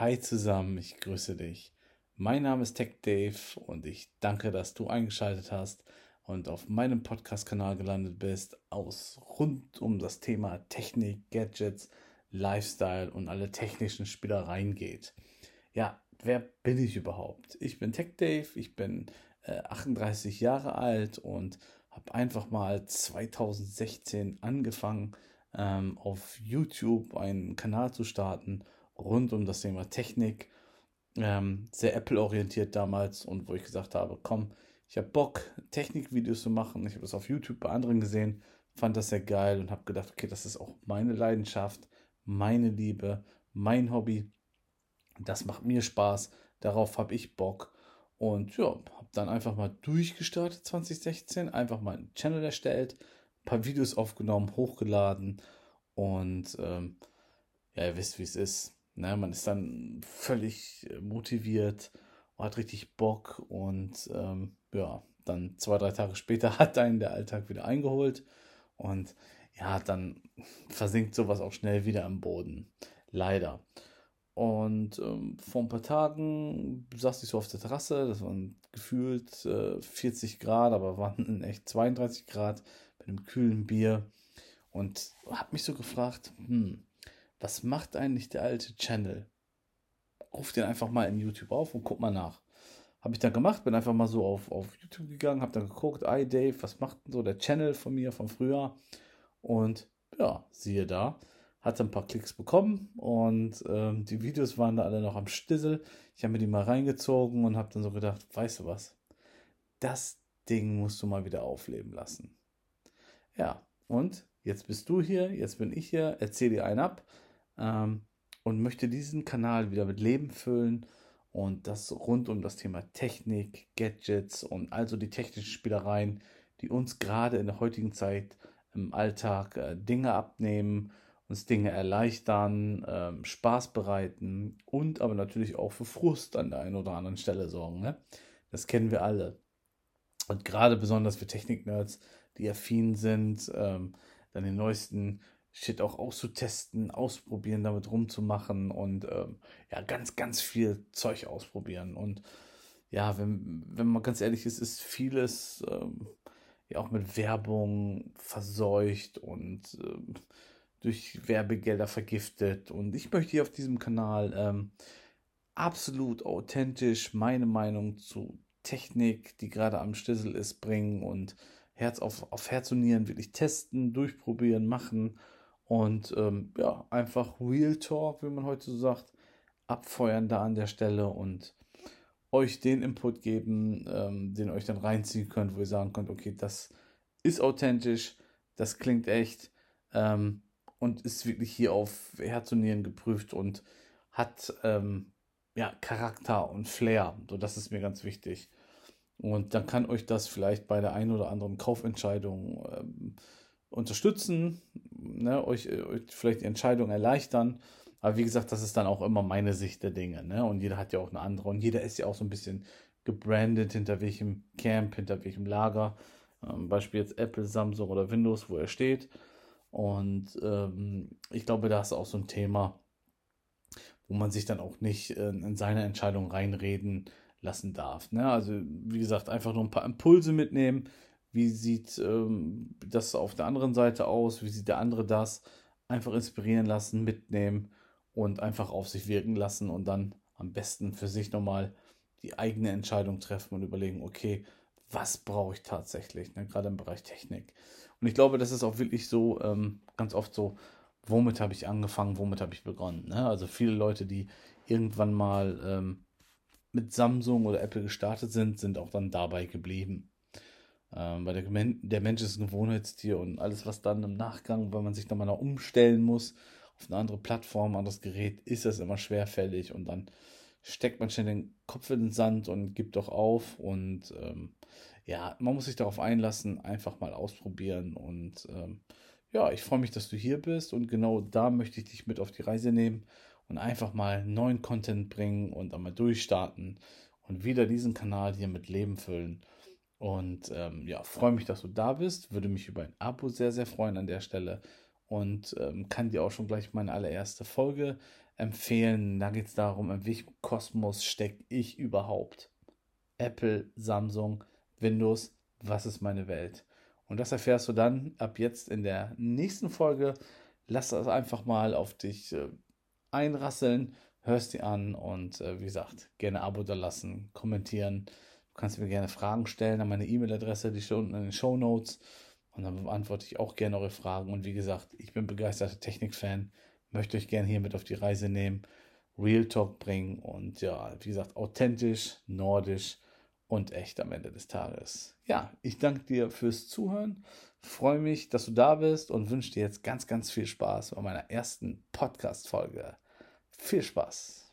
Hi zusammen, ich grüße dich. Mein Name ist Tech Dave und ich danke, dass du eingeschaltet hast und auf meinem Podcast-Kanal gelandet bist, aus rund um das Thema Technik, Gadgets, Lifestyle und alle technischen Spielereien geht. Ja, wer bin ich überhaupt? Ich bin Tech Dave, ich bin äh, 38 Jahre alt und habe einfach mal 2016 angefangen, ähm, auf YouTube einen Kanal zu starten rund um das Thema Technik. Ähm, sehr Apple-orientiert damals und wo ich gesagt habe, komm, ich habe Bock, Technikvideos zu machen. Ich habe das auf YouTube bei anderen gesehen, fand das sehr geil und habe gedacht, okay, das ist auch meine Leidenschaft, meine Liebe, mein Hobby. Das macht mir Spaß, darauf habe ich Bock. Und ja, habe dann einfach mal durchgestartet 2016, einfach mal einen Channel erstellt, ein paar Videos aufgenommen, hochgeladen und ähm, ja, ihr wisst, wie es ist. Ne? Man ist dann völlig motiviert, hat richtig Bock und ähm, ja, dann zwei, drei Tage später hat einen der Alltag wieder eingeholt und ja, dann versinkt sowas auch schnell wieder am Boden. Leider. Und ähm, vor ein paar Tagen saß ich so auf der Terrasse, das waren gefühlt äh, 40 Grad, aber waren in echt 32 Grad mit einem kühlen Bier und habe mich so gefragt, hm, was macht eigentlich der alte Channel? Ruf den einfach mal in YouTube auf und guck mal nach. Habe ich dann gemacht, bin einfach mal so auf, auf YouTube gegangen, habe dann geguckt, ey Dave, was macht denn so der Channel von mir von früher? Und ja, siehe da, hatte ein paar Klicks bekommen und ähm, die Videos waren da alle noch am Stissel. Ich habe mir die mal reingezogen und habe dann so gedacht, weißt du was, das Ding musst du mal wieder aufleben lassen. Ja, und jetzt bist du hier, jetzt bin ich hier, erzähl dir einen ab ähm, und möchte diesen Kanal wieder mit Leben füllen und das rund um das Thema Technik, Gadgets und also die technischen Spielereien, die uns gerade in der heutigen Zeit im Alltag äh, Dinge abnehmen, uns Dinge erleichtern, ähm, Spaß bereiten und aber natürlich auch für Frust an der einen oder anderen Stelle sorgen. Ne? Das kennen wir alle. Und gerade besonders für Technik-Nerds, die affin sind, ähm, dann den neuesten Shit auch auszutesten, ausprobieren, damit rumzumachen und ähm, ja, ganz, ganz viel Zeug ausprobieren. Und ja, wenn, wenn man ganz ehrlich ist, ist vieles ähm, ja auch mit Werbung verseucht und ähm, durch Werbegelder vergiftet. Und ich möchte hier auf diesem Kanal ähm, absolut authentisch meine Meinung zu Technik, die gerade am Schlüssel ist, bringen und Herz auf, auf Herz und Nieren wirklich testen, durchprobieren, machen und ähm, ja, einfach Real Talk, wie man heute so sagt, abfeuern da an der Stelle und euch den Input geben, ähm, den euch dann reinziehen könnt, wo ihr sagen könnt, okay, das ist authentisch, das klingt echt ähm, und ist wirklich hier auf Herz und Nieren geprüft und hat ähm, ja, Charakter und Flair. So, das ist mir ganz wichtig. Und dann kann euch das vielleicht bei der einen oder anderen Kaufentscheidung ähm, unterstützen, ne, euch, euch vielleicht die Entscheidung erleichtern. Aber wie gesagt, das ist dann auch immer meine Sicht der Dinge. Ne? Und jeder hat ja auch eine andere. Und jeder ist ja auch so ein bisschen gebrandet, hinter welchem Camp, hinter welchem Lager. Ähm, Beispiel jetzt Apple, Samsung oder Windows, wo er steht. Und ähm, ich glaube, da ist auch so ein Thema, wo man sich dann auch nicht äh, in seine Entscheidung reinreden lassen darf. Ne? Also, wie gesagt, einfach nur ein paar Impulse mitnehmen, wie sieht ähm, das auf der anderen Seite aus? Wie sieht der andere das? Einfach inspirieren lassen, mitnehmen und einfach auf sich wirken lassen und dann am besten für sich nochmal die eigene Entscheidung treffen und überlegen, okay, was brauche ich tatsächlich, ne? gerade im Bereich Technik. Und ich glaube, das ist auch wirklich so, ähm, ganz oft so, womit habe ich angefangen, womit habe ich begonnen. Ne? Also viele Leute, die irgendwann mal ähm, mit Samsung oder Apple gestartet sind, sind auch dann dabei geblieben. Ähm, weil der, der, Mensch ist ein Gewohnheitstier und alles, was dann im Nachgang, weil man sich dann mal noch umstellen muss auf eine andere Plattform, ein anderes Gerät, ist das immer schwerfällig und dann steckt man schnell den Kopf in den Sand und gibt doch auf und ähm, ja, man muss sich darauf einlassen, einfach mal ausprobieren und ähm, ja, ich freue mich, dass du hier bist und genau da möchte ich dich mit auf die Reise nehmen und einfach mal neuen Content bringen und einmal durchstarten und wieder diesen Kanal hier mit Leben füllen. Und ähm, ja, freue mich, dass du da bist. Würde mich über ein Abo sehr, sehr freuen an der Stelle. Und ähm, kann dir auch schon gleich meine allererste Folge empfehlen. Da geht es darum, in welchem Kosmos stecke ich überhaupt. Apple, Samsung, Windows, was ist meine Welt? Und das erfährst du dann ab jetzt in der nächsten Folge. Lass das einfach mal auf dich äh, einrasseln, hörst die an und äh, wie gesagt, gerne Abo da lassen, kommentieren. Du kannst mir gerne Fragen stellen an meine E-Mail-Adresse, die steht unten in den Show Notes. Und dann beantworte ich auch gerne eure Fragen. Und wie gesagt, ich bin begeisterter Technik-Fan, möchte euch gerne hier mit auf die Reise nehmen, Real Talk bringen und ja, wie gesagt, authentisch, nordisch und echt am Ende des Tages. Ja, ich danke dir fürs Zuhören, freue mich, dass du da bist und wünsche dir jetzt ganz, ganz viel Spaß bei meiner ersten Podcast-Folge. Viel Spaß!